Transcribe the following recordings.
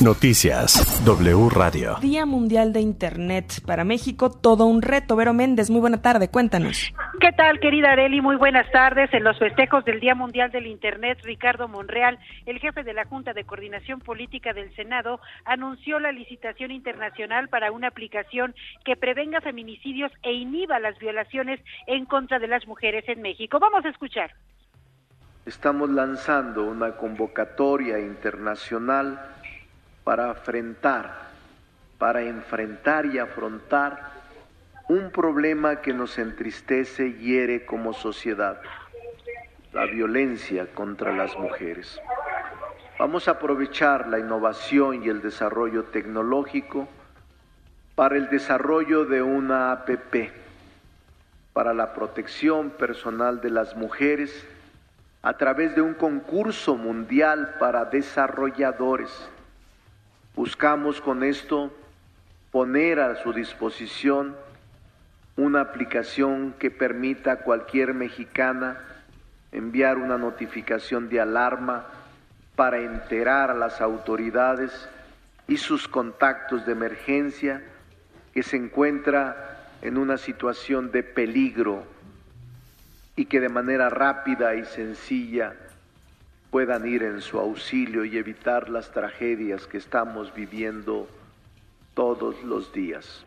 Noticias W Radio. Día Mundial de Internet. Para México, todo un reto. Vero Méndez, muy buena tarde, cuéntanos. ¿Qué tal, querida Areli? Muy buenas tardes. En los festejos del Día Mundial del Internet, Ricardo Monreal, el jefe de la Junta de Coordinación Política del Senado, anunció la licitación internacional para una aplicación que prevenga feminicidios e inhiba las violaciones en contra de las mujeres en México. Vamos a escuchar. Estamos lanzando una convocatoria internacional para enfrentar, para enfrentar y afrontar un problema que nos entristece y hiere como sociedad, la violencia contra las mujeres. Vamos a aprovechar la innovación y el desarrollo tecnológico para el desarrollo de una APP para la protección personal de las mujeres a través de un concurso mundial para desarrolladores Buscamos con esto poner a su disposición una aplicación que permita a cualquier mexicana enviar una notificación de alarma para enterar a las autoridades y sus contactos de emergencia que se encuentra en una situación de peligro y que de manera rápida y sencilla puedan ir en su auxilio y evitar las tragedias que estamos viviendo todos los días.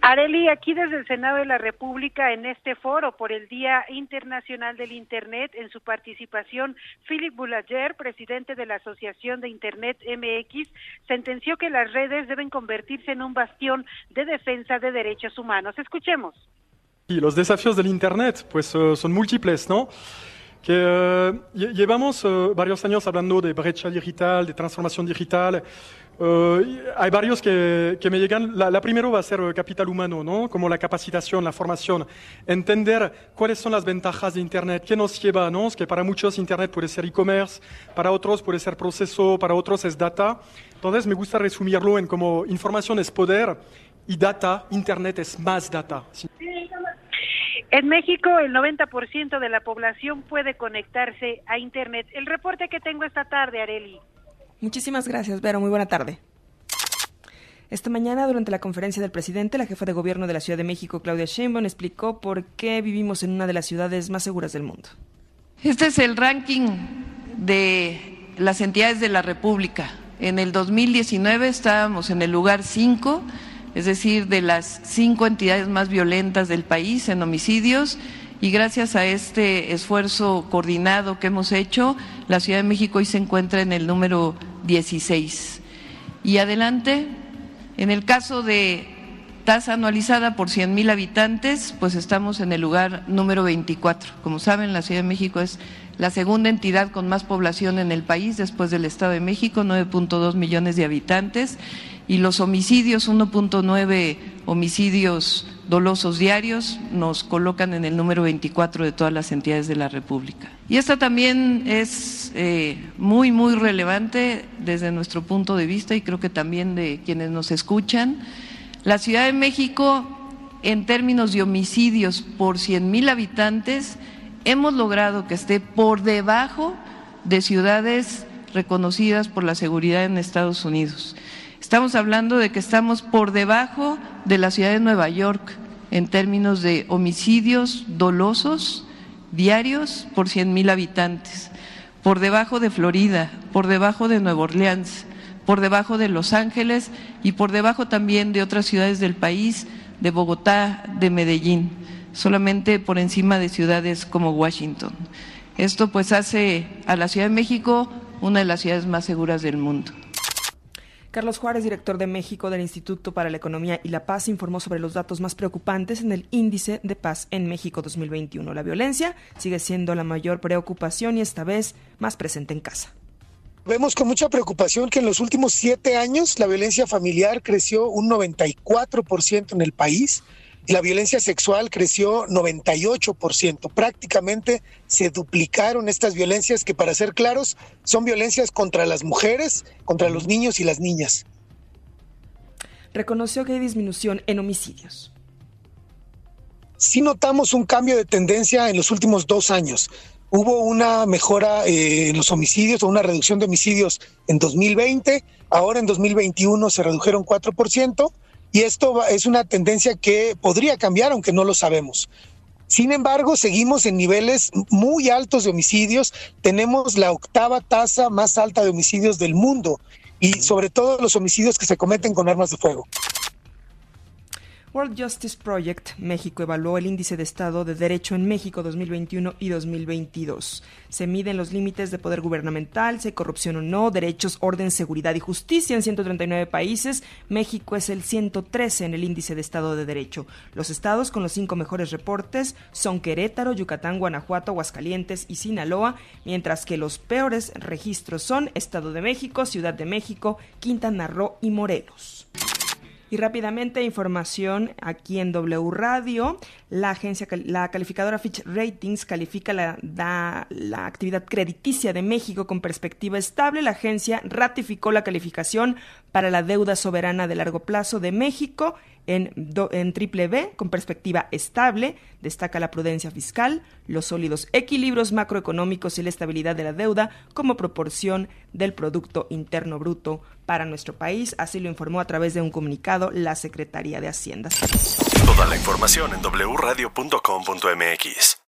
Areli, aquí desde el Senado de la República, en este foro por el Día Internacional del Internet, en su participación, Philip Boulanger, presidente de la Asociación de Internet MX, sentenció que las redes deben convertirse en un bastión de defensa de derechos humanos. Escuchemos. Y los desafíos del Internet, pues uh, son múltiples, ¿no? Que uh, llevamos uh, varios años hablando de brecha digital, de transformación digital. Uh, hay varios que, me llegan. La, la, primera va a ser capital humano, ¿no? Como la capacitación, la formación. Entender cuáles son las ventajas de Internet, qué nos lleva, ¿no? Es que para muchos Internet puede ser e-commerce, para otros puede ser proceso, para otros es data. Entonces me gusta resumirlo en como información es poder y data, Internet es más data. En México, el 90% de la población puede conectarse a Internet. El reporte que tengo esta tarde, Areli. Muchísimas gracias, Vero. Muy buena tarde. Esta mañana, durante la conferencia del presidente, la jefa de gobierno de la Ciudad de México, Claudia Sheinbaum, explicó por qué vivimos en una de las ciudades más seguras del mundo. Este es el ranking de las entidades de la República. En el 2019 estábamos en el lugar 5 es decir, de las cinco entidades más violentas del país en homicidios. Y gracias a este esfuerzo coordinado que hemos hecho, la Ciudad de México hoy se encuentra en el número 16. Y adelante, en el caso de tasa anualizada por 100 mil habitantes, pues estamos en el lugar número 24. Como saben, la Ciudad de México es la segunda entidad con más población en el país después del Estado de México, 9.2 millones de habitantes y los homicidios, 1.9 homicidios dolosos diarios, nos colocan en el número 24 de todas las entidades de la República. Y esta también es eh, muy, muy relevante desde nuestro punto de vista y creo que también de quienes nos escuchan. La Ciudad de México, en términos de homicidios por 100 mil habitantes, hemos logrado que esté por debajo de ciudades reconocidas por la seguridad en Estados Unidos. Estamos hablando de que estamos por debajo de la ciudad de Nueva York en términos de homicidios dolosos diarios por 100 mil habitantes, por debajo de Florida, por debajo de Nueva Orleans, por debajo de Los Ángeles y por debajo también de otras ciudades del país, de Bogotá, de Medellín, solamente por encima de ciudades como Washington. Esto pues hace a la Ciudad de México una de las ciudades más seguras del mundo. Carlos Juárez, director de México del Instituto para la Economía y la Paz, informó sobre los datos más preocupantes en el Índice de Paz en México 2021. La violencia sigue siendo la mayor preocupación y esta vez más presente en casa. Vemos con mucha preocupación que en los últimos siete años la violencia familiar creció un 94% en el país la violencia sexual creció 98%. Prácticamente se duplicaron estas violencias que, para ser claros, son violencias contra las mujeres, contra los niños y las niñas. Reconoció que hay disminución en homicidios. Sí notamos un cambio de tendencia en los últimos dos años. hubo una mejora eh, en los homicidios o una reducción de homicidios en 2020, ahora en 2021 se redujeron 4% y esto es una tendencia que podría cambiar aunque no lo sabemos. Sin embargo, seguimos en niveles muy altos de homicidios, tenemos la octava tasa más alta de homicidios del mundo y sobre todo los homicidios que se cometen con armas de fuego. World Justice Project México evaluó el índice de Estado de Derecho en México 2021 y 2022. Se miden los límites de poder gubernamental, si hay corrupción o no, derechos, orden, seguridad y justicia en 139 países. México es el 113 en el índice de Estado de Derecho. Los estados con los cinco mejores reportes son Querétaro, Yucatán, Guanajuato, Aguascalientes y Sinaloa, mientras que los peores registros son Estado de México, Ciudad de México, Quintana Roo y Morelos. Y rápidamente, información aquí en W Radio. La agencia, la calificadora Fitch Ratings califica la, la actividad crediticia de México con perspectiva estable. La agencia ratificó la calificación para la deuda soberana de largo plazo de México en, en triple B con perspectiva estable. Destaca la prudencia fiscal, los sólidos equilibrios macroeconómicos y la estabilidad de la deuda como proporción del Producto Interno Bruto para nuestro país. Así lo informó a través de un comunicado la Secretaría de Hacienda. Toda la información en wradio.com.mx.